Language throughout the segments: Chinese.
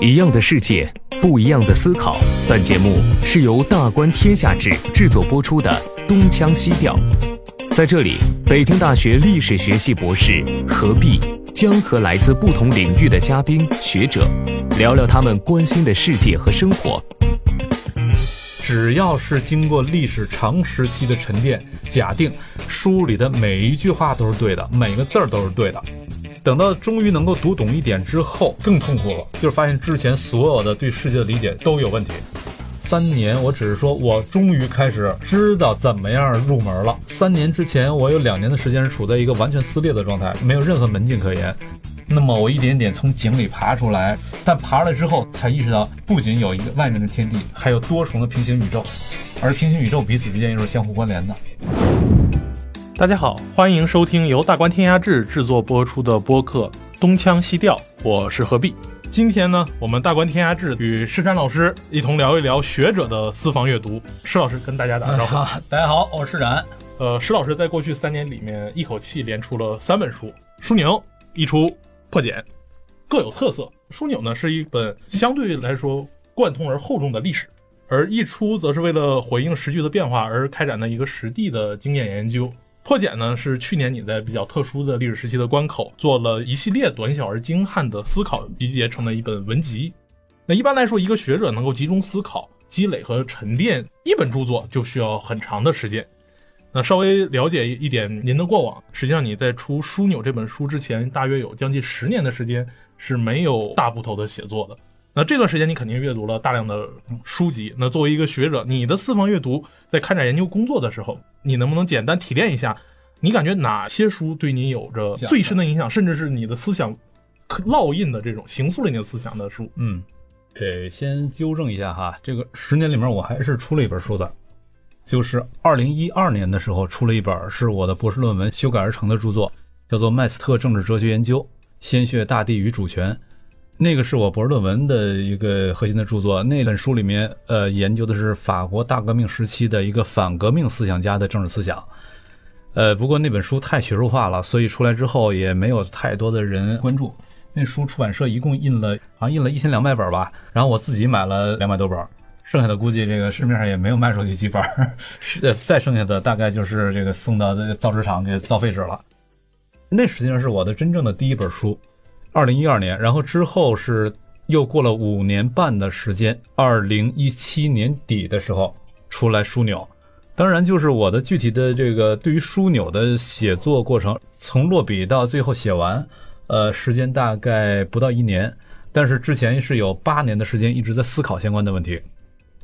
一样的世界，不一样的思考。本节目是由大观天下志制作播出的《东腔西调》。在这里，北京大学历史学系博士何必将和来自不同领域的嘉宾学者聊聊他们关心的世界和生活。只要是经过历史长时期的沉淀，假定书里的每一句话都是对的，每个字儿都是对的。等到终于能够读懂一点之后，更痛苦了，就是发现之前所有的对世界的理解都有问题。三年，我只是说我终于开始知道怎么样入门了。三年之前，我有两年的时间是处在一个完全撕裂的状态，没有任何门径可言。那么我一点点从井里爬出来，但爬出来之后才意识到，不仅有一个外面的天地，还有多重的平行宇宙，而平行宇宙彼此之间又是相互关联的。大家好，欢迎收听由大观天涯志制作播出的播客《东腔西调》，我是何必。今天呢，我们大观天涯志与施展老师一同聊一聊学者的私房阅读。施老师跟大家打个招呼。大家好，我是施展。呃，施老师在过去三年里面一口气连出了三本书，《枢纽》一出，《破茧》各有特色。《枢纽》呢是一本相对来说贯通而厚重的历史，而一出则是为了回应时局的变化而开展的一个实地的经验研究。破茧呢是去年你在比较特殊的历史时期的关口做了一系列短小而精悍的思考，集结成了一本文集。那一般来说，一个学者能够集中思考、积累和沉淀一本著作，就需要很长的时间。那稍微了解一点您的过往，实际上你在出《枢纽》这本书之前，大约有将近十年的时间是没有大部头的写作的。那这段时间你肯定阅读了大量的书籍。那作为一个学者，你的私房阅读在开展研究工作的时候，你能不能简单提炼一下？你感觉哪些书对你有着最深的影响，甚至是你的思想烙印的这种形塑了你的思想的书？嗯，得先纠正一下哈，这个十年里面我还是出了一本书的，就是二零一二年的时候出了一本是我的博士论文修改而成的著作，叫做《麦斯特政治哲学研究：鲜血、大地与主权》。那个是我博士论文的一个核心的著作。那本书里面，呃，研究的是法国大革命时期的一个反革命思想家的政治思想。呃，不过那本书太学术化了，所以出来之后也没有太多的人关注。那书出版社一共印了，好像印了一千两百本吧，然后我自己买了两百多本，剩下的估计这个市面上也没有卖出去几本，是再剩下的大概就是这个送到造纸厂给造废纸了。那实际上是我的真正的第一本书。二零一二年，然后之后是又过了五年半的时间，二零一七年底的时候出来枢纽。当然，就是我的具体的这个对于枢纽的写作过程，从落笔到最后写完，呃，时间大概不到一年。但是之前是有八年的时间一直在思考相关的问题。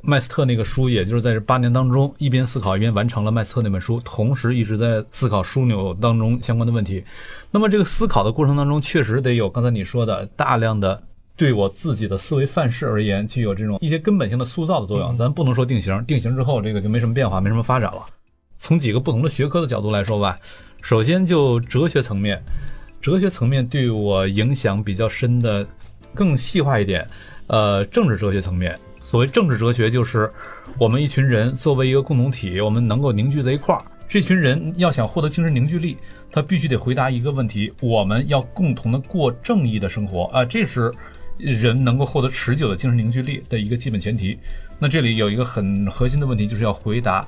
麦斯特那个书，也就是在这八年当中，一边思考一边完成了麦斯特那本书，同时一直在思考枢纽当中相关的问题。那么这个思考的过程当中，确实得有刚才你说的大量的对我自己的思维范式而言，具有这种一些根本性的塑造的作用。咱不能说定型，定型之后这个就没什么变化，没什么发展了。从几个不同的学科的角度来说吧，首先就哲学层面，哲学层面对我影响比较深的，更细化一点，呃，政治哲学层面。所谓政治哲学，就是我们一群人作为一个共同体，我们能够凝聚在一块儿。这群人要想获得精神凝聚力，他必须得回答一个问题：我们要共同的过正义的生活啊！这是人能够获得持久的精神凝聚力的一个基本前提。那这里有一个很核心的问题，就是要回答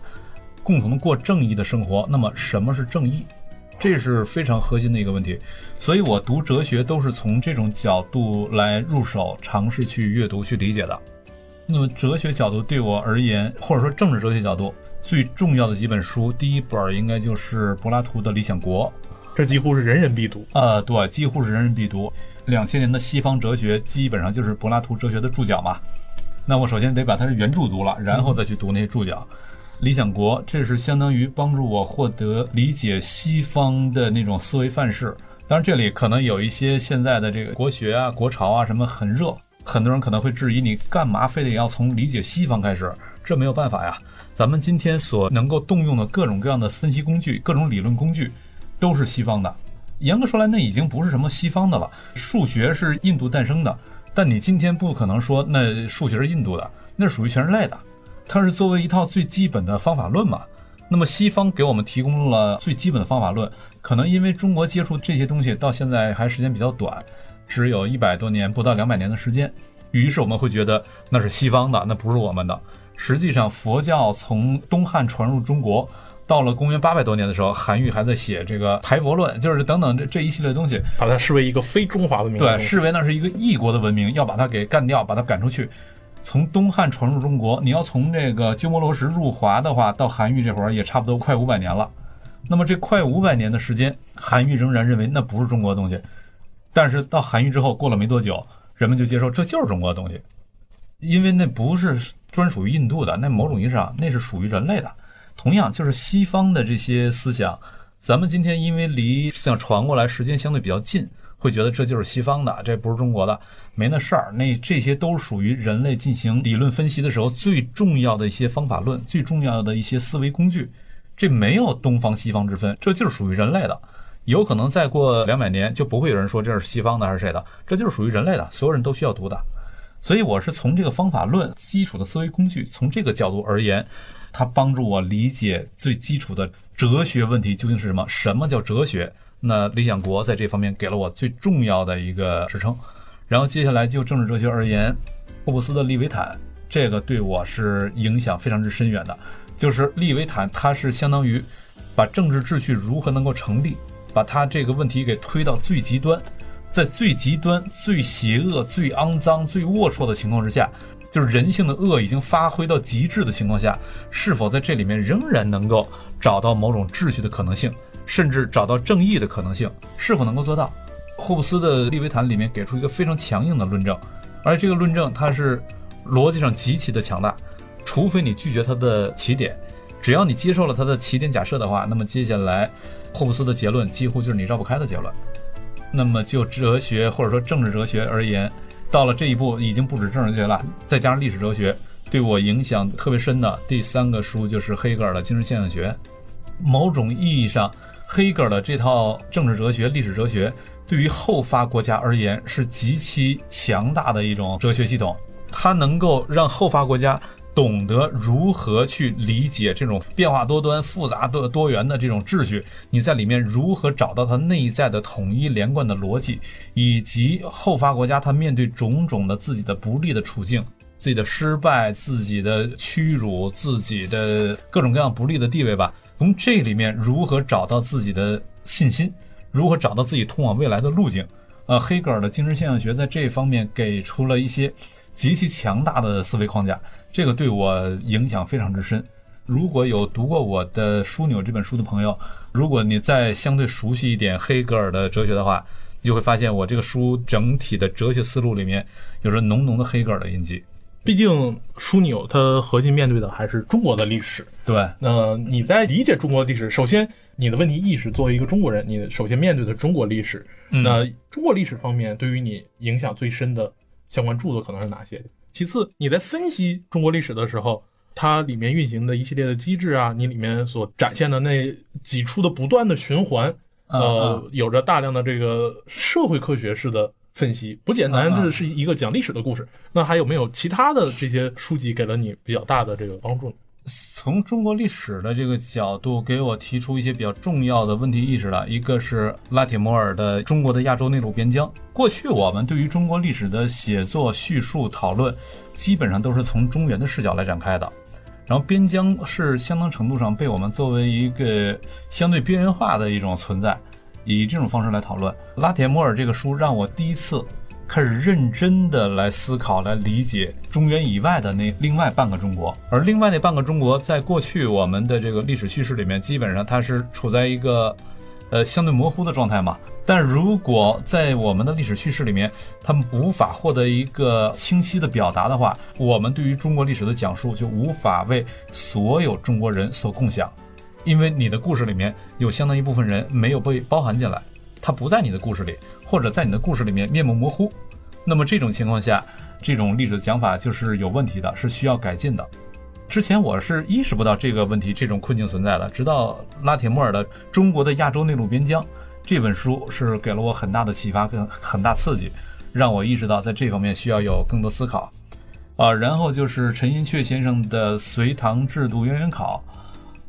共同的过正义的生活。那么什么是正义？这是非常核心的一个问题。所以我读哲学都是从这种角度来入手，尝试去阅读、去理解的。那么哲学角度对我而言，或者说政治哲学角度最重要的几本书，第一本应该就是柏拉图的《理想国》，这几乎是人人必读啊，对，几乎是人人必读。两千年的西方哲学基本上就是柏拉图哲学的注脚嘛。那我首先得把它的原著读了，然后再去读那些注脚。《理想国》这是相当于帮助我获得理解西方的那种思维范式。当然，这里可能有一些现在的这个国学啊、国潮啊什么很热。很多人可能会质疑你干嘛非得要从理解西方开始？这没有办法呀。咱们今天所能够动用的各种各样的分析工具、各种理论工具，都是西方的。严格说来，那已经不是什么西方的了。数学是印度诞生的，但你今天不可能说那数学是印度的，那是属于全人类的。它是作为一套最基本的方法论嘛。那么西方给我们提供了最基本的方法论，可能因为中国接触这些东西到现在还时间比较短。只有一百多年，不到两百年的时间，于是我们会觉得那是西方的，那不是我们的。实际上，佛教从东汉传入中国，到了公元八百多年的时候，韩愈还在写这个《排佛论》，就是等等这这一系列东西，把它视为一个非中华文明对，视为那是一个异国的文明，要把它给干掉，把它赶出去。从东汉传入中国，你要从这个鸠摩罗什入华的话，到韩愈这会儿也差不多快五百年了。那么这快五百年的时间，韩愈仍然认为那不是中国的东西。但是到韩愈之后，过了没多久，人们就接受这就是中国的东西，因为那不是专属于印度的，那某种意义上那是属于人类的。同样，就是西方的这些思想，咱们今天因为离思想传过来时间相对比较近，会觉得这就是西方的，这不是中国的，没那事儿。那这些都属于人类进行理论分析的时候最重要的一些方法论，最重要的一些思维工具。这没有东方西方之分，这就是属于人类的。有可能再过两百年就不会有人说这是西方的还是谁的，这就是属于人类的，所有人都需要读的。所以我是从这个方法论基础的思维工具，从这个角度而言，它帮助我理解最基础的哲学问题究竟是什么。什么叫哲学？那理想国在这方面给了我最重要的一个支撑。然后接下来就政治哲学而言，霍布斯的利维坦，这个对我是影响非常之深远的。就是利维坦，它是相当于把政治秩序如何能够成立，把他这个问题给推到最极端，在最极端、最邪恶、最肮脏、最龌龊的情况之下，就是人性的恶已经发挥到极致的情况下，是否在这里面仍然能够找到某种秩序的可能性，甚至找到正义的可能性，是否能够做到？霍布斯的利维坦里面给出一个非常强硬的论证，而这个论证它是逻辑上极其的强大。除非你拒绝它的起点，只要你接受了他的起点假设的话，那么接下来霍布斯的结论几乎就是你绕不开的结论。那么就哲学或者说政治哲学而言，到了这一步已经不止政治哲学了，再加上历史哲学，对我影响特别深的第三个书就是黑格尔的精神现象学。某种意义上，黑格尔的这套政治哲学、历史哲学对于后发国家而言是极其强大的一种哲学系统，它能够让后发国家。懂得如何去理解这种变化多端、复杂多多元的这种秩序，你在里面如何找到它内在的统一连贯的逻辑，以及后发国家它面对种种的自己的不利的处境、自己的失败、自己的屈辱、自己的各种各样不利的地位吧，从这里面如何找到自己的信心，如何找到自己通往未来的路径？呃，黑格尔的精神现象学在这方面给出了一些极其强大的思维框架。这个对我影响非常之深。如果有读过我的《枢纽》这本书的朋友，如果你再相对熟悉一点黑格尔的哲学的话，你就会发现我这个书整体的哲学思路里面有着浓浓的黑格尔的印记。毕竟《枢纽》它核心面对的还是中国的历史。对，那你在理解中国历史，首先你的问题意识，作为一个中国人，你首先面对的中国历史。那中国历史方面对于你影响最深的相关著作可能是哪些？其次，你在分析中国历史的时候，它里面运行的一系列的机制啊，你里面所展现的那几处的不断的循环，呃，有着大量的这个社会科学式的分析，不简单，这是一个讲历史的故事。那还有没有其他的这些书籍给了你比较大的这个帮助？从中国历史的这个角度，给我提出一些比较重要的问题意识的。一个是拉铁摩尔的《中国的亚洲内陆边疆》。过去我们对于中国历史的写作、叙述、讨论，基本上都是从中原的视角来展开的。然后边疆是相当程度上被我们作为一个相对边缘化的一种存在，以这种方式来讨论。拉铁摩尔这个书让我第一次。开始认真的来思考、来理解中原以外的那另外半个中国，而另外那半个中国，在过去我们的这个历史叙事里面，基本上它是处在一个，呃，相对模糊的状态嘛。但如果在我们的历史叙事里面，他们无法获得一个清晰的表达的话，我们对于中国历史的讲述就无法为所有中国人所共享，因为你的故事里面有相当一部分人没有被包含进来。它不在你的故事里，或者在你的故事里面面目模糊，那么这种情况下，这种历史的讲法就是有问题的，是需要改进的。之前我是意识不到这个问题、这种困境存在的，直到拉铁莫尔的《中国的亚洲内陆边疆》这本书是给了我很大的启发跟很大刺激，让我意识到在这方面需要有更多思考。啊，然后就是陈寅恪先生的《隋唐制度渊源考》，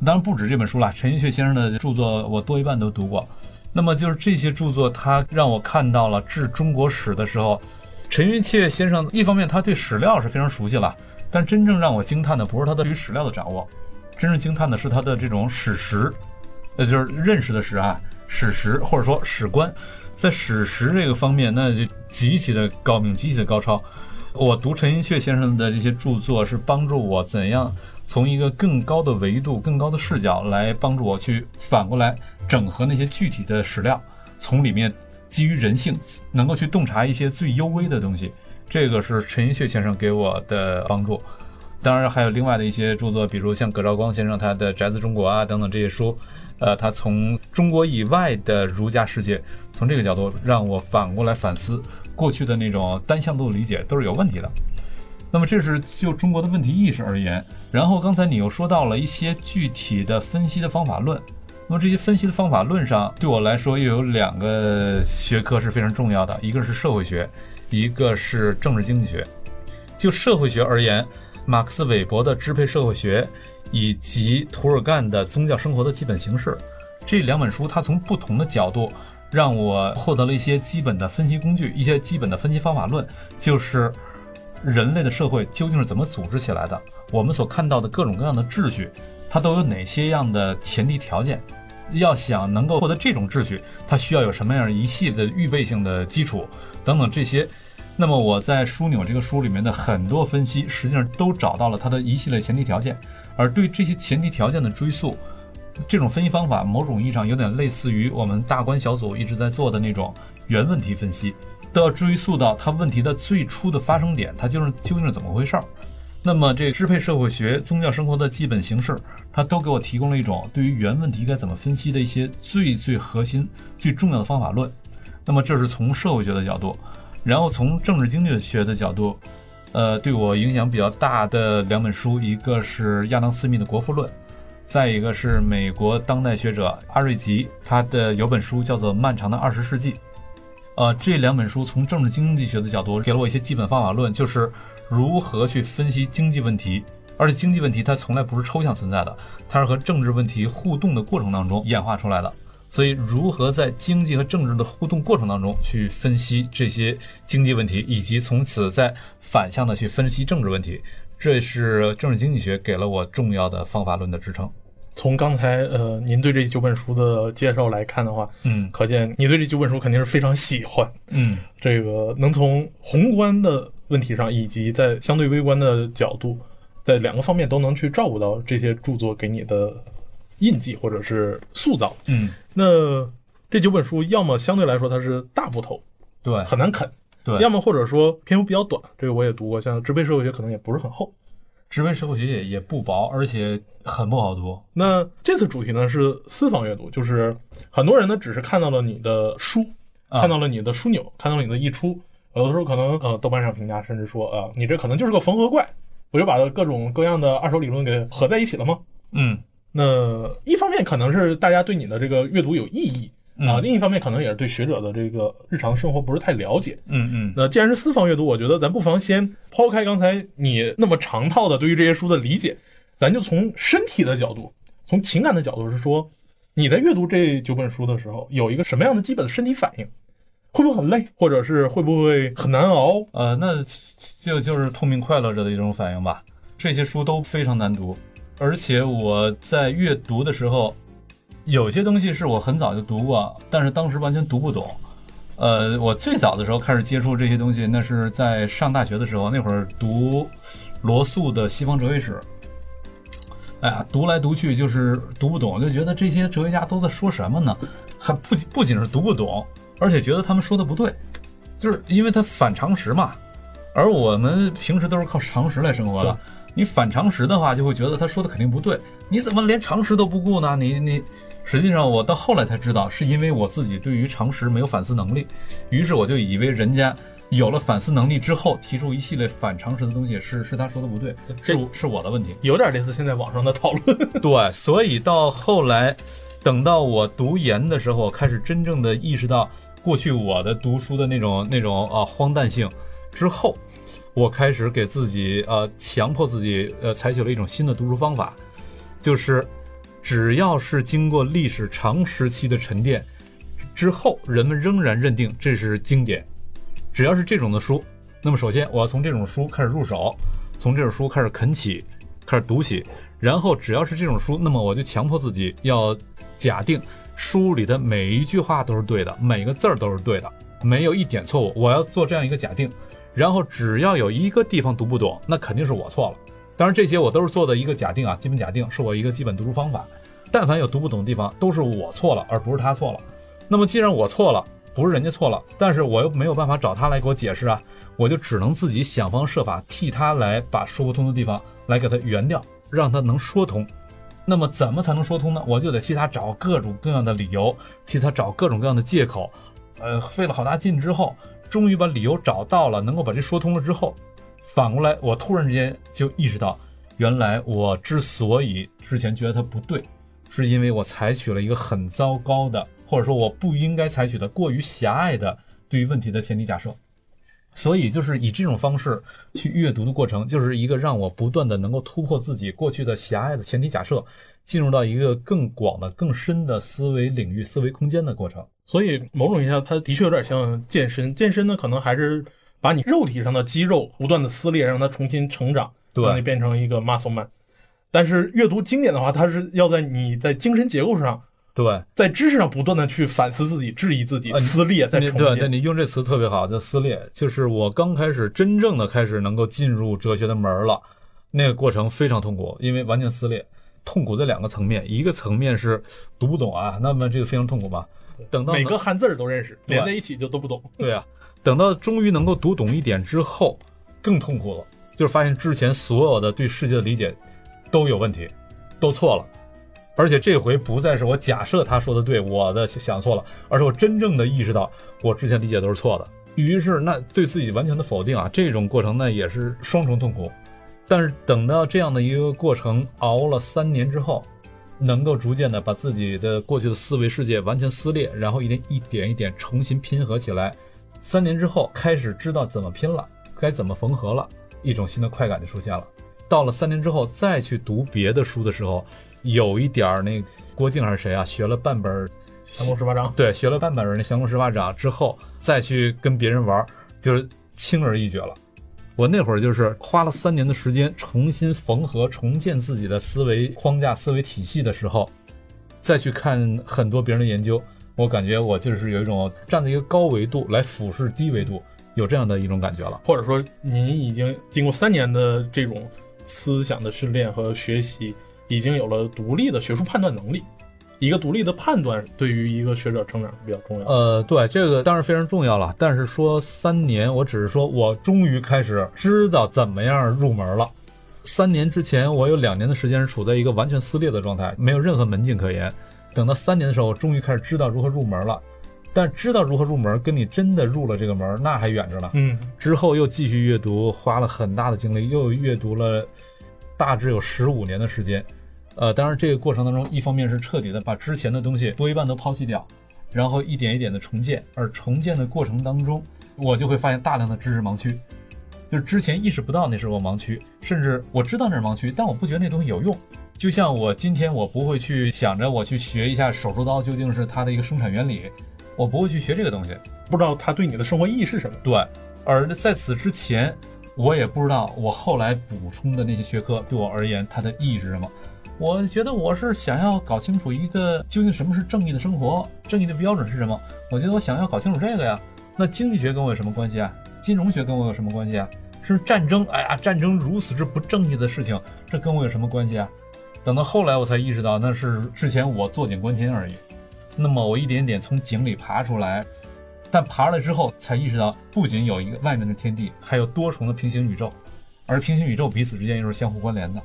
当然不止这本书了，陈寅恪先生的著作我多一半都读过。那么就是这些著作，它让我看到了治中国史的时候，陈寅恪先生一方面他对史料是非常熟悉了，但真正让我惊叹的不是他的对于史料的掌握，真正惊叹的是他的这种史实，那，就是认识的史啊，史实或者说史观，在史实这个方面，那就极其的高明，极其的高超。我读陈寅恪先生的这些著作，是帮助我怎样从一个更高的维度、更高的视角来帮助我去反过来整合那些具体的史料，从里面基于人性能够去洞察一些最幽微的东西。这个是陈寅恪先生给我的帮助。当然还有另外的一些著作，比如像葛兆光先生他的《宅子中国》啊等等这些书，呃，他从中国以外的儒家世界，从这个角度让我反过来反思。过去的那种单向度理解都是有问题的。那么这是就中国的问题意识而言。然后刚才你又说到了一些具体的分析的方法论。那么这些分析的方法论上，对我来说又有两个学科是非常重要的，一个是社会学，一个是政治经济学。就社会学而言，马克思韦伯的支配社会学以及涂尔干的宗教生活的基本形式这两本书，它从不同的角度。让我获得了一些基本的分析工具，一些基本的分析方法论，就是人类的社会究竟是怎么组织起来的？我们所看到的各种各样的秩序，它都有哪些样的前提条件？要想能够获得这种秩序，它需要有什么样一系列的预备性的基础等等这些。那么我在《枢纽》这个书里面的很多分析，实际上都找到了它的一系列前提条件，而对这些前提条件的追溯。这种分析方法，某种意义上有点类似于我们大观小组一直在做的那种原问题分析，都要追溯到它问题的最初的发生点，它就是究竟是怎么回事儿。那么，这支配社会学、宗教生活的基本形式，它都给我提供了一种对于原问题该怎么分析的一些最最核心、最重要的方法论。那么，这是从社会学的角度，然后从政治经济学的角度，呃，对我影响比较大的两本书，一个是亚当·斯密的《国富论》。再一个是美国当代学者阿瑞吉，他的有本书叫做《漫长的二十世纪》，呃，这两本书从政治经济学的角度给了我一些基本方法论，就是如何去分析经济问题，而且经济问题它从来不是抽象存在的，它是和政治问题互动的过程当中演化出来的，所以如何在经济和政治的互动过程当中去分析这些经济问题，以及从此再反向的去分析政治问题。这是政治经济学给了我重要的方法论的支撑。从刚才呃您对这九本书的介绍来看的话，嗯，可见你对这九本书肯定是非常喜欢。嗯，这个能从宏观的问题上，以及在相对微观的角度，在两个方面都能去照顾到这些著作给你的印记或者是塑造。嗯，那这九本书要么相对来说它是大部头，对，很难啃。对，要么或者说篇幅比较短，这个我也读过，像支配社会学可能也不是很厚，支配社会学也也不薄，而且很不好读。那这次主题呢是私房阅读，就是很多人呢只是看到了你的书，看到了你的枢纽，看到了你的溢出，有的时候可能呃豆瓣上评价甚至说啊你这可能就是个缝合怪，我就把各种各样的二手理论给合在一起了吗？嗯，那一方面可能是大家对你的这个阅读有异议。啊，另一方面可能也是对学者的这个日常生活不是太了解。嗯嗯。那既然是私房阅读，我觉得咱不妨先抛开刚才你那么长套的对于这些书的理解，咱就从身体的角度，从情感的角度是说，你在阅读这九本书的时候，有一个什么样的基本的身体反应？会不会很累，或者是会不会很难熬？呃，那就就是痛并快乐着的一种反应吧。这些书都非常难读，而且我在阅读的时候。有些东西是我很早就读过，但是当时完全读不懂。呃，我最早的时候开始接触这些东西，那是在上大学的时候，那会儿读罗素的《西方哲学史》。哎呀，读来读去就是读不懂，就觉得这些哲学家都在说什么呢？还不不仅是读不懂，而且觉得他们说的不对，就是因为他反常识嘛。而我们平时都是靠常识来生活的，你反常识的话，就会觉得他说的肯定不对。你怎么连常识都不顾呢？你你。实际上，我到后来才知道，是因为我自己对于常识没有反思能力，于是我就以为人家有了反思能力之后，提出一系列反常识的东西，是是他说的不对，是是我的问题，有点类似现在网上的讨论。对，所以到后来，等到我读研的时候，开始真正的意识到过去我的读书的那种那种啊荒诞性之后，我开始给自己呃强迫自己呃采取了一种新的读书方法，就是。只要是经过历史长时期的沉淀之后，人们仍然认定这是经典。只要是这种的书，那么首先我要从这种书开始入手，从这种书开始啃起，开始读起，然后只要是这种书，那么我就强迫自己要假定书里的每一句话都是对的，每个字儿都是对的，没有一点错误。我要做这样一个假定，然后只要有一个地方读不懂，那肯定是我错了。当然这些我都是做的一个假定啊，基本假定是我一个基本读书方法。但凡有读不懂的地方，都是我错了，而不是他错了。那么既然我错了，不是人家错了，但是我又没有办法找他来给我解释啊，我就只能自己想方设法替他来把说不通的地方来给他圆掉，让他能说通。那么怎么才能说通呢？我就得替他找各种各样的理由，替他找各种各样的借口。呃，费了好大劲之后，终于把理由找到了，能够把这说通了之后，反过来我突然之间就意识到，原来我之所以之前觉得他不对。是因为我采取了一个很糟糕的，或者说我不应该采取的过于狭隘的对于问题的前提假设，所以就是以这种方式去阅读的过程，就是一个让我不断的能够突破自己过去的狭隘的前提假设，进入到一个更广的、更深的思维领域、思维空间的过程。所以某种意义上，它的确有点像健身。健身呢，可能还是把你肉体上的肌肉不断的撕裂，让它重新成长，让你变成一个 muscle man。但是阅读经典的话，它是要在你在精神结构上，对，在知识上不断的去反思自己、质疑自己、撕裂、再重建。对，你用这词特别好，叫撕裂。就是我刚开始真正的开始能够进入哲学的门了，那个过程非常痛苦，因为完全撕裂。痛苦在两个层面，一个层面是读不懂啊，那么这个非常痛苦吧。等到每个汉字都认识，连在一起就都不懂。对啊，等到终于能够读懂一点之后，更痛苦了，就是发现之前所有的对世界的理解。都有问题，都错了，而且这回不再是我假设他说的对，我的想错了，而是我真正的意识到我之前理解都是错的。于是那对自己完全的否定啊，这种过程那也是双重痛苦。但是等到这样的一个过程熬了三年之后，能够逐渐的把自己的过去的思维世界完全撕裂，然后一点一点一点重新拼合起来。三年之后开始知道怎么拼了，该怎么缝合了，一种新的快感就出现了。到了三年之后再去读别的书的时候，有一点儿那郭靖还是谁啊？学了半本《降龙十八掌》，对，学了半本那《降龙十八掌》之后，再去跟别人玩，就是轻而易举了。我那会儿就是花了三年的时间重新缝合、重建自己的思维框架、思维体系的时候，再去看很多别人的研究，我感觉我就是有一种站在一个高维度来俯视低维度，有这样的一种感觉了。或者说，您已经经过三年的这种。思想的训练和学习已经有了独立的学术判断能力，一个独立的判断对于一个学者成长比较重要。呃，对，这个当然非常重要了。但是说三年，我只是说我终于开始知道怎么样入门了。三年之前，我有两年的时间是处在一个完全撕裂的状态，没有任何门径可言。等到三年的时候，我终于开始知道如何入门了。但知道如何入门，跟你真的入了这个门，那还远着呢。嗯，之后又继续阅读，花了很大的精力，又阅读了大致有十五年的时间。呃，当然这个过程当中，一方面是彻底的把之前的东西多一半都抛弃掉，然后一点一点的重建。而重建的过程当中，我就会发现大量的知识盲区，就是之前意识不到那是我盲区，甚至我知道那是盲区，但我不觉得那东西有用。就像我今天我不会去想着我去学一下手术刀究竟是它的一个生产原理。我不会去学这个东西，不知道它对你的生活意义是什么。对，而在此之前，我也不知道我后来补充的那些学科对我而言它的意义是什么。我觉得我是想要搞清楚一个究竟什么是正义的生活，正义的标准是什么。我觉得我想要搞清楚这个呀。那经济学跟我有什么关系啊？金融学跟我有什么关系啊？是战争？哎呀，战争如此之不正义的事情，这跟我有什么关系啊？等到后来我才意识到，那是之前我坐井观天而已。那么我一点点从井里爬出来，但爬出来之后才意识到，不仅有一个外面的天地，还有多重的平行宇宙，而平行宇宙彼此之间又是相互关联的。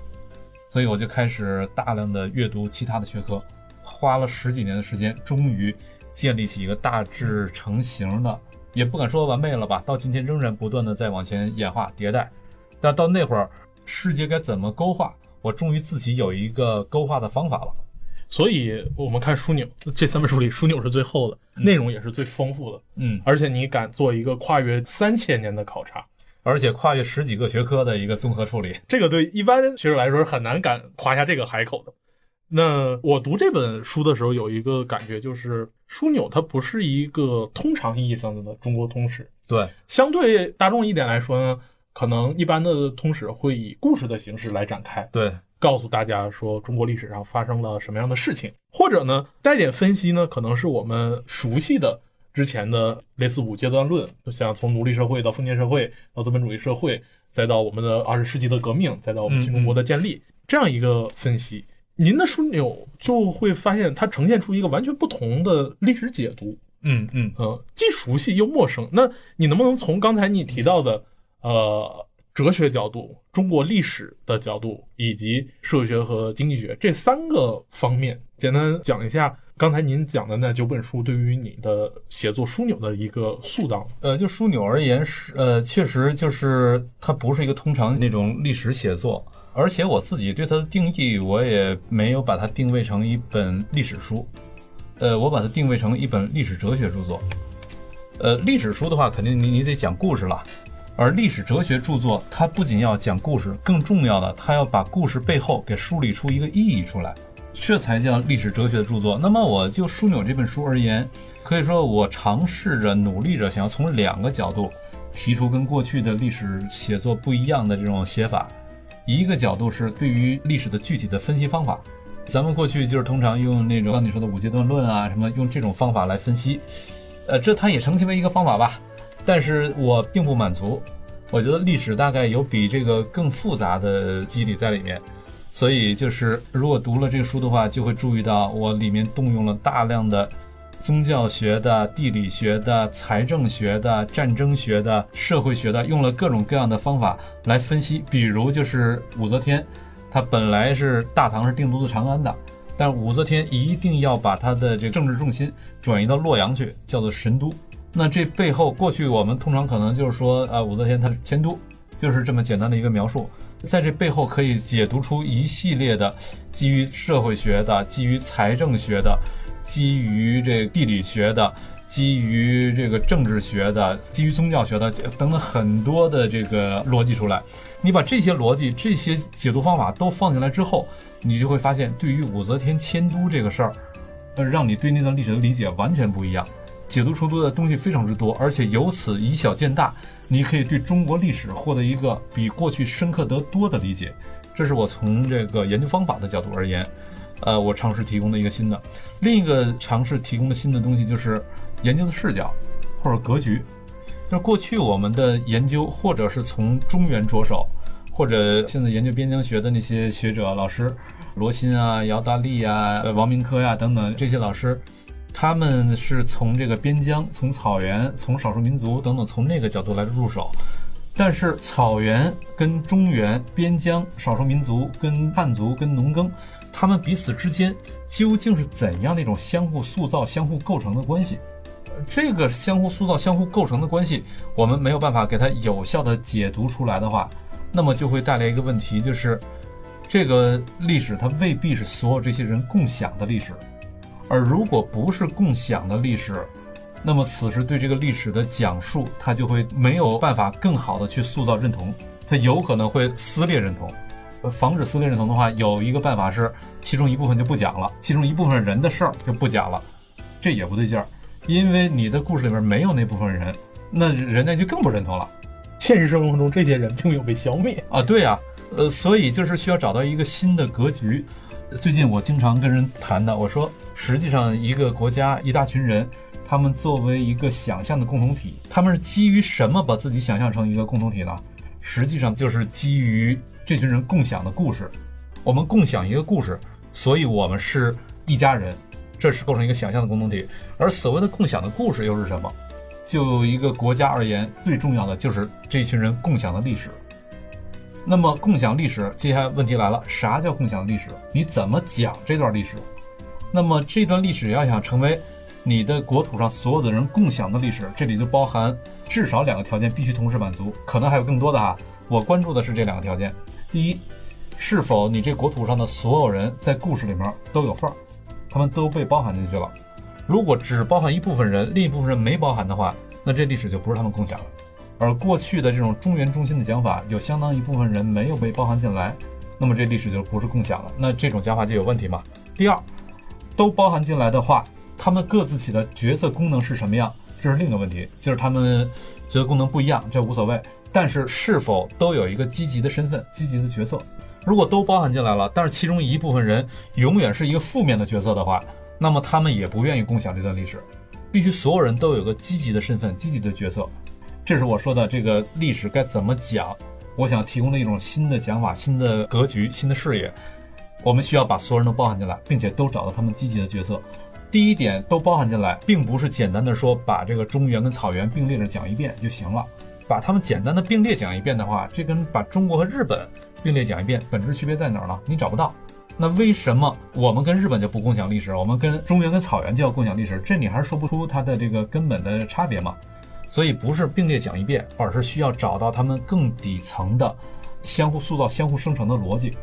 所以我就开始大量的阅读其他的学科，花了十几年的时间，终于建立起一个大致成型的，也不敢说完美了吧，到今天仍然不断的在往前演化迭代。但到那会儿，世界该怎么勾画，我终于自己有一个勾画的方法了。所以，我们看枢纽这三本书里，枢纽是最厚的，内容也是最丰富的。嗯，而且你敢做一个跨越三千年的考察，而且跨越十几个学科的一个综合处理，这个对一般学者来说是很难敢夸下这个海口的。那我读这本书的时候，有一个感觉就是，枢纽它不是一个通常意义上的中国通史，对，相对大众一点来说呢，可能一般的通史会以故事的形式来展开，对，告诉大家说中国历史上发生了什么样的事情，或者呢带点分析呢，可能是我们熟悉的之前的类似五阶段论，就像从奴隶社会到封建社会到资本主义社会，再到我们的二十世纪的革命，再到我们新中国的建立，这样一个分析。您的枢纽就会发现，它呈现出一个完全不同的历史解读，嗯嗯呃，既熟悉又陌生。那你能不能从刚才你提到的，呃，哲学角度、中国历史的角度，以及社会学和经济学这三个方面，简单讲一下刚才您讲的那九本书对于你的写作枢纽的一个塑造？呃，就枢纽而言是，呃，确实就是它不是一个通常那种历史写作。而且我自己对它的定义，我也没有把它定位成一本历史书，呃，我把它定位成一本历史哲学著作。呃，历史书的话，肯定你你得讲故事了，而历史哲学著作，它不仅要讲故事，更重要的，它要把故事背后给梳理出一个意义出来，这才叫历史哲学的著作。那么，我就枢纽这本书而言，可以说我尝试着努力着，想要从两个角度提出跟过去的历史写作不一样的这种写法。一个角度是对于历史的具体的分析方法，咱们过去就是通常用那种刚你说的五阶段论啊，什么用这种方法来分析，呃，这它也成其为一个方法吧。但是我并不满足，我觉得历史大概有比这个更复杂的机理在里面，所以就是如果读了这个书的话，就会注意到我里面动用了大量的。宗教学的、地理学的、财政学的、战争学的、社会学的，用了各种各样的方法来分析。比如，就是武则天，她本来是大唐是定都的长安的，但武则天一定要把她的这个政治重心转移到洛阳去，叫做神都。那这背后，过去我们通常可能就是说，啊，武则天她是迁都，就是这么简单的一个描述。在这背后，可以解读出一系列的基于社会学的、基于财政学的。基于这地理学的，基于这个政治学的，基于宗教学的等等很多的这个逻辑出来，你把这些逻辑、这些解读方法都放进来之后，你就会发现，对于武则天迁都这个事儿，让你对那段历史的理解完全不一样，解读出多的东西非常之多，而且由此以小见大，你可以对中国历史获得一个比过去深刻得多的理解。这是我从这个研究方法的角度而言。呃，我尝试提供的一个新的，另一个尝试提供的新的东西就是研究的视角或者格局。就是过去我们的研究，或者是从中原着手，或者现在研究边疆学的那些学者老师，罗新啊、姚大力啊、王明科呀等等这些老师，他们是从这个边疆、从草原、从少数民族等等从那个角度来入手。但是草原跟中原、边疆、少数民族跟汉族跟农耕。他们彼此之间究竟是怎样的一种相互塑造、相互构成的关系？这个相互塑造、相互构成的关系，我们没有办法给它有效的解读出来的话，那么就会带来一个问题，就是这个历史它未必是所有这些人共享的历史。而如果不是共享的历史，那么此时对这个历史的讲述，它就会没有办法更好的去塑造认同，它有可能会撕裂认同。防止撕裂认同的话，有一个办法是，其中一部分就不讲了，其中一部分人的事儿就不讲了，这也不对劲儿，因为你的故事里面没有那部分人，那人家就更不认同了。现实生活中，这些人并没有被消灭啊，对呀，呃，所以就是需要找到一个新的格局。最近我经常跟人谈的，我说，实际上一个国家一大群人，他们作为一个想象的共同体，他们是基于什么把自己想象成一个共同体呢？实际上就是基于。这群人共享的故事，我们共享一个故事，所以我们是一家人，这是构成一个想象的共同体。而所谓的共享的故事又是什么？就一个国家而言，最重要的就是这群人共享的历史。那么共享历史，接下来问题来了：啥叫共享历史？你怎么讲这段历史？那么这段历史要想成为你的国土上所有的人共享的历史，这里就包含至少两个条件必须同时满足，可能还有更多的哈。我关注的是这两个条件。第一，是否你这国土上的所有人在故事里面都有份儿，他们都被包含进去了？如果只包含一部分人，另一部分人没包含的话，那这历史就不是他们共享了。而过去的这种中原中心的讲法，有相当一部分人没有被包含进来，那么这历史就不是共享了。那这种讲法就有问题嘛？第二，都包含进来的话，他们各自起的角色功能是什么样？这是另一个问题，就是他们角色功能不一样，这无所谓。但是是否都有一个积极的身份、积极的角色？如果都包含进来了，但是其中一部分人永远是一个负面的角色的话，那么他们也不愿意共享这段历史。必须所有人都有个积极的身份、积极的角色。这是我说的这个历史该怎么讲。我想提供的一种新的讲法、新的格局、新的视野。我们需要把所有人都包含进来，并且都找到他们积极的角色。第一点，都包含进来，并不是简单的说把这个中原跟草原并列着讲一遍就行了。把他们简单的并列讲一遍的话，这跟把中国和日本并列讲一遍本质区别在哪儿呢？你找不到。那为什么我们跟日本就不共享历史，我们跟中原跟草原就要共享历史？这你还是说不出它的这个根本的差别嘛？所以不是并列讲一遍，而是需要找到他们更底层的相互塑造、相互生成的逻辑。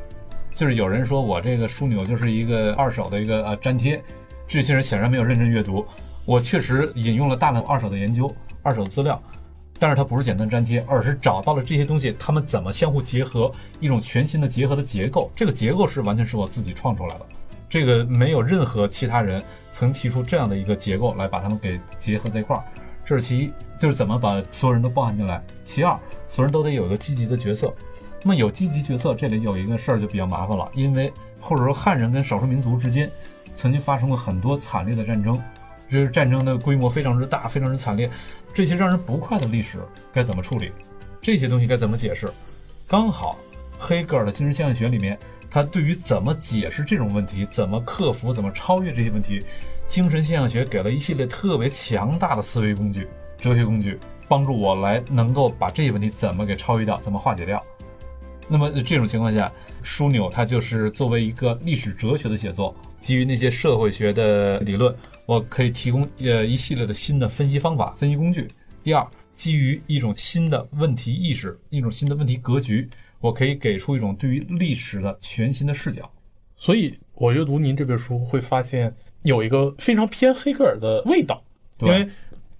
就是有人说我这个枢纽就是一个二手的一个呃粘贴，这些人显然没有认真阅读。我确实引用了大量二手的研究、二手资料，但是它不是简单粘贴，而是找到了这些东西它们怎么相互结合，一种全新的结合的结构。这个结构是完全是我自己创出来的，这个没有任何其他人曾提出这样的一个结构来把它们给结合在一块儿。这是其一，就是怎么把所有人都包含进来。其二，所有人都得有一个积极的角色。那么有积极角色，这里有一个事儿就比较麻烦了，因为或者说汉人跟少数民族之间曾经发生过很多惨烈的战争，这是战争的规模非常之大，非常之惨烈。这些让人不快的历史该怎么处理？这些东西该怎么解释？刚好黑格尔的精神现象学里面，他对于怎么解释这种问题，怎么克服，怎么超越这些问题，精神现象学给了一系列特别强大的思维工具、哲学工具，帮助我来能够把这些问题怎么给超越掉，怎么化解掉。那么这种情况下，枢纽它就是作为一个历史哲学的写作，基于那些社会学的理论，我可以提供呃一系列的新的分析方法、分析工具。第二，基于一种新的问题意识、一种新的问题格局，我可以给出一种对于历史的全新的视角。所以，我阅读您这本书会发现有一个非常偏黑格尔的味道，因为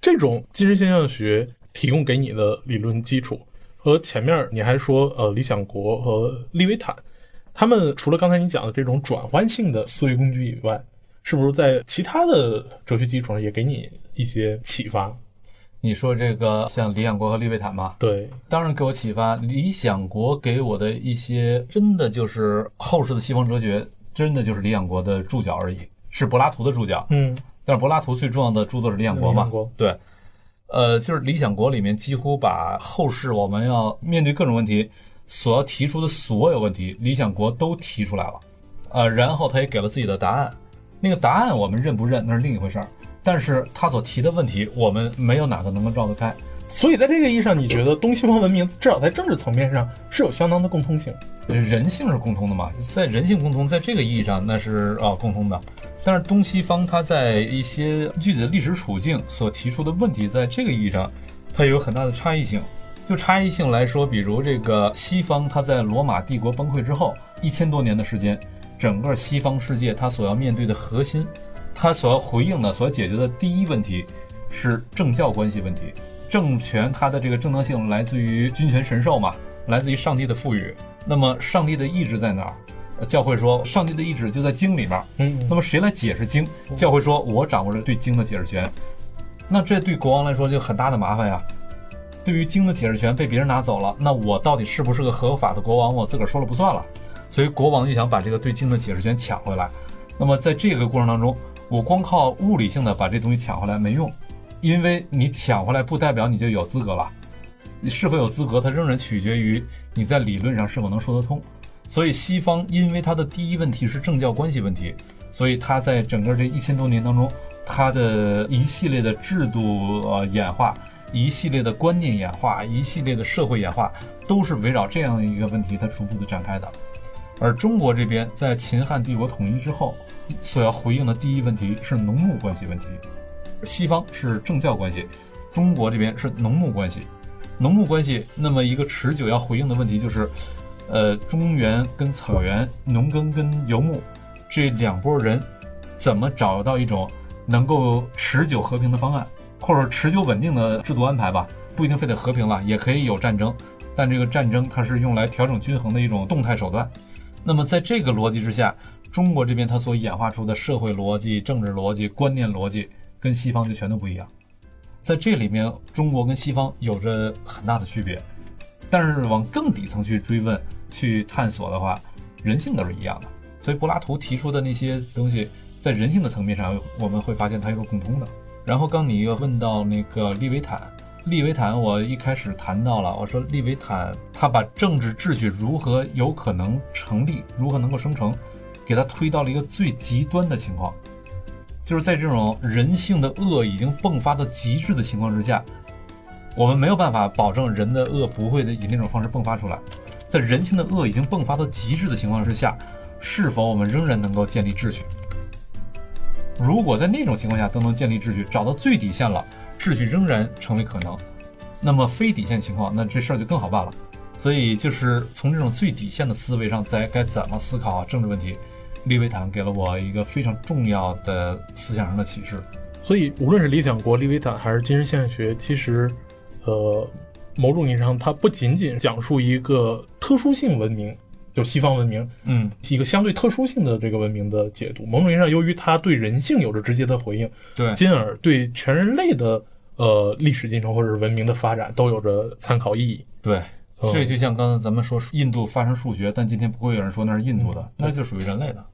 这种精神现象学提供给你的理论基础。和前面你还说，呃，理想国和利维坦，他们除了刚才你讲的这种转换性的思维工具以外，是不是在其他的哲学基础上也给你一些启发？你说这个像理想国和利维坦吗？对，当然给我启发。理想国给我的一些，真的就是后世的西方哲学，真的就是理想国的注脚而已，是柏拉图的注脚。嗯，但是柏拉图最重要的著作是理想国嘛？对。呃，就是《理想国》里面几乎把后世我们要面对各种问题所要提出的所有问题，《理想国》都提出来了。呃，然后他也给了自己的答案。那个答案我们认不认那是另一回事儿，但是他所提的问题，我们没有哪个能够绕得开。所以在这个意义上，你觉得东西方文明至少在政治层面上是有相当的共通性？人性是共通的嘛？在人性共通，在这个意义上那是啊共通的。但是东西方它在一些具体的历史处境所提出的问题，在这个意义上，它也有很大的差异性。就差异性来说，比如这个西方，它在罗马帝国崩溃之后一千多年的时间，整个西方世界它所要面对的核心，它所要回应的、所解决的第一问题是政教关系问题。政权它的这个正当性来自于君权神授嘛，来自于上帝的赋予。那么上帝的意志在哪儿？教会说，上帝的意志就在经里面。嗯，那么谁来解释经？教会说，我掌握着对经的解释权。那这对国王来说就很大的麻烦呀。对于经的解释权被别人拿走了，那我到底是不是个合法的国王？我自个儿说了不算了。所以国王就想把这个对经的解释权抢回来。那么在这个过程当中，我光靠物理性的把这东西抢回来没用，因为你抢回来不代表你就有资格了。你是否有资格，它仍然取决于你在理论上是否能说得通。所以，西方因为它的第一问题是政教关系问题，所以它在整个这一千多年当中，它的一系列的制度呃演化，一系列的观念演化，一系列的社会演化，都是围绕这样一个问题它逐步的展开的。而中国这边在秦汉帝国统一之后，所要回应的第一问题是农牧关系问题。西方是政教关系，中国这边是农牧关系。农牧关系那么一个持久要回应的问题就是。呃，中原跟草原，农耕跟游牧，这两拨人怎么找到一种能够持久和平的方案，或者持久稳定的制度安排吧？不一定非得和平了，也可以有战争，但这个战争它是用来调整均衡的一种动态手段。那么在这个逻辑之下，中国这边它所演化出的社会逻辑、政治逻辑、观念逻辑，跟西方就全都不一样。在这里面，中国跟西方有着很大的区别。但是往更底层去追问、去探索的话，人性都是一样的。所以柏拉图提出的那些东西，在人性的层面上，我们会发现它有个共通的。然后刚你又问到那个利维坦，利维坦我一开始谈到了，我说利维坦他把政治秩序如何有可能成立，如何能够生成，给他推到了一个最极端的情况，就是在这种人性的恶已经迸发到极致的情况之下。我们没有办法保证人的恶不会的以那种方式迸发出来，在人性的恶已经迸发到极致的情况之下，是否我们仍然能够建立秩序？如果在那种情况下都能建立秩序，找到最底线了，秩序仍然成为可能，那么非底线情况，那这事儿就更好办了。所以就是从这种最底线的思维上，在该怎么思考政治问题，利维坦给了我一个非常重要的思想上的启示。所以无论是理想国、利维坦还是精神现象学，其实。呃，某种意义上，它不仅仅讲述一个特殊性文明，就西方文明，嗯，一个相对特殊性的这个文明的解读。某种意义上，由于它对人性有着直接的回应，对，进而对全人类的呃历史进程或者是文明的发展都有着参考意义。对，这就像刚才咱们说印度发生数学，但今天不会有人说那是印度的，那就属于人类的。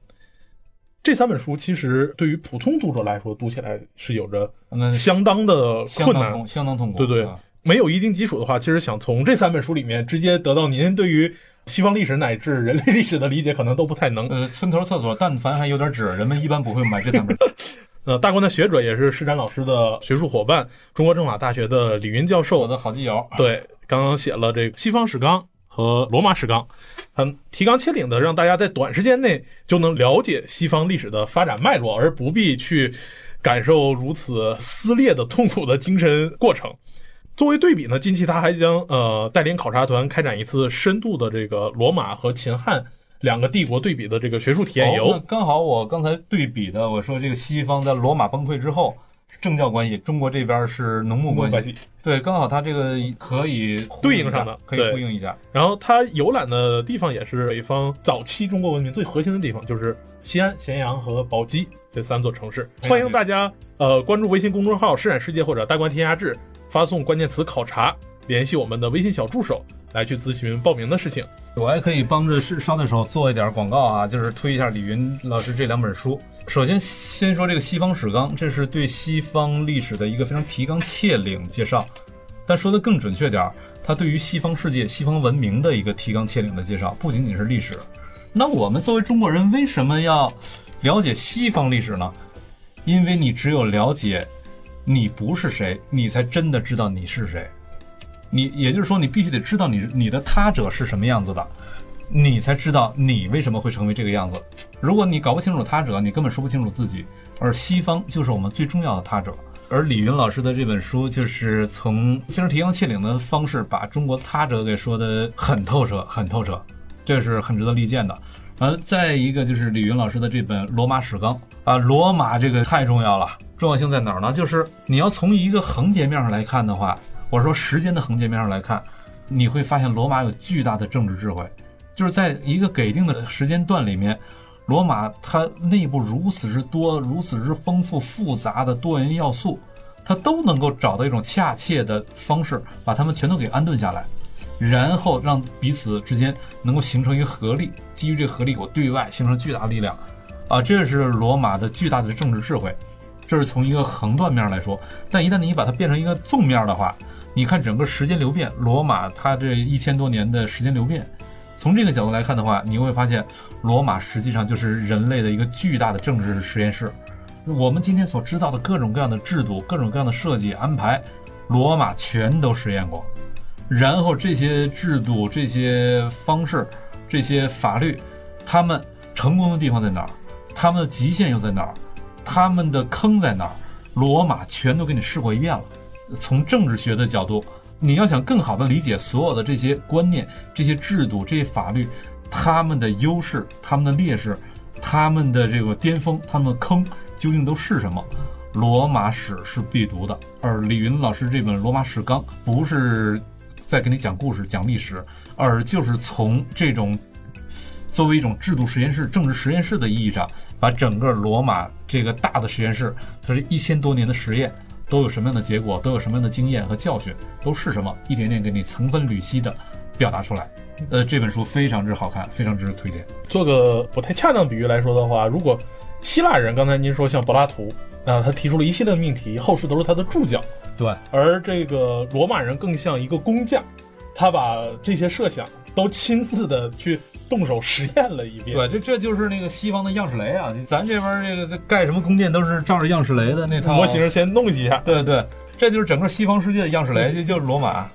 这三本书其实对于普通读者来说，读起来是有着相当的困难，相当痛苦。对对。没有一定基础的话，其实想从这三本书里面直接得到您对于西方历史乃至人类历史的理解，可能都不太能。呃，村头厕所，但凡还有点纸，人们一般不会买这三本。呃，大观的学者也是施展老师的学术伙伴，中国政法大学的李云教授，我的好基友。对，刚刚写了这个西方史纲和罗马史纲，嗯，提纲挈领的让大家在短时间内就能了解西方历史的发展脉络，而不必去感受如此撕裂的痛苦的精神过程。作为对比呢，近期他还将呃带领考察团开展一次深度的这个罗马和秦汉两个帝国对比的这个学术体验游。刚好我刚才对比的，我说这个西方在罗马崩溃之后政教关系，中国这边是农牧关系。对，刚好他这个可以对应上的，可以呼应一下。然后他游览的地方也是北方早期中国文明最核心的地方，就是西安、咸阳和宝鸡这三座城市。欢迎大家呃关注微信公众号“施展世界”或者“大观天下志”。发送关键词“考察”，联系我们的微信小助手来去咨询报名的事情。我还可以帮着是捎带手做一点广告啊，就是推一下李云老师这两本书。首先，先说这个《西方史纲》，这是对西方历史的一个非常提纲挈领介绍。但说的更准确点儿，它对于西方世界、西方文明的一个提纲挈领的介绍，不仅仅是历史。那我们作为中国人，为什么要了解西方历史呢？因为你只有了解。你不是谁，你才真的知道你是谁。你也就是说，你必须得知道你你的他者是什么样子的，你才知道你为什么会成为这个样子。如果你搞不清楚他者，你根本说不清楚自己。而西方就是我们最重要的他者。而李云老师的这本书就是从非常提纲挈领的方式，把中国他者给说的很透彻，很透彻，这是很值得力荐的。呃，再一个就是李云老师的这本《罗马史纲》啊，罗马这个太重要了，重要性在哪儿呢？就是你要从一个横截面上来看的话，我说时间的横截面上来看，你会发现罗马有巨大的政治智慧，就是在一个给定的时间段里面，罗马它内部如此之多、如此之丰富复杂的多元要素，它都能够找到一种恰切的方式，把它们全都给安顿下来。然后让彼此之间能够形成一个合力，基于这个合力，我对外形成巨大力量，啊，这是罗马的巨大的政治智慧。这是从一个横断面来说，但一旦你把它变成一个纵面的话，你看整个时间流变，罗马它这一千多年的时间流变，从这个角度来看的话，你会发现罗马实际上就是人类的一个巨大的政治实验室。我们今天所知道的各种各样的制度、各种各样的设计安排，罗马全都实验过。然后这些制度、这些方式、这些法律，他们成功的地方在哪儿？他们的极限又在哪儿？他们的坑在哪儿？罗马全都给你试过一遍了。从政治学的角度，你要想更好的理解所有的这些观念、这些制度、这些法律，他们的优势、他们的劣势、他们的这个巅峰、他们的坑究竟都是什么？罗马史是必读的。而李云老师这本《罗马史纲》不是。在给你讲故事、讲历史，而就是从这种作为一种制度实验室、政治实验室的意义上，把整个罗马这个大的实验室，它是一千多年的实验，都有什么样的结果，都有什么样的经验和教训，都是什么，一点点给你层分缕析的表达出来。呃，这本书非常之好看，非常之推荐。做个不太恰当比喻来说的话，如果希腊人刚才您说像柏拉图，啊，他提出了一系列的命题，后世都是他的注脚，对，而这个罗马人更像一个工匠，他把这些设想都亲自的去动手实验了一遍。对，这这就是那个西方的样式雷啊，咱这边这个盖什么宫殿都是照着样式雷的那套模型先弄一下。对对，这就是整个西方世界的样式雷，就就是罗马。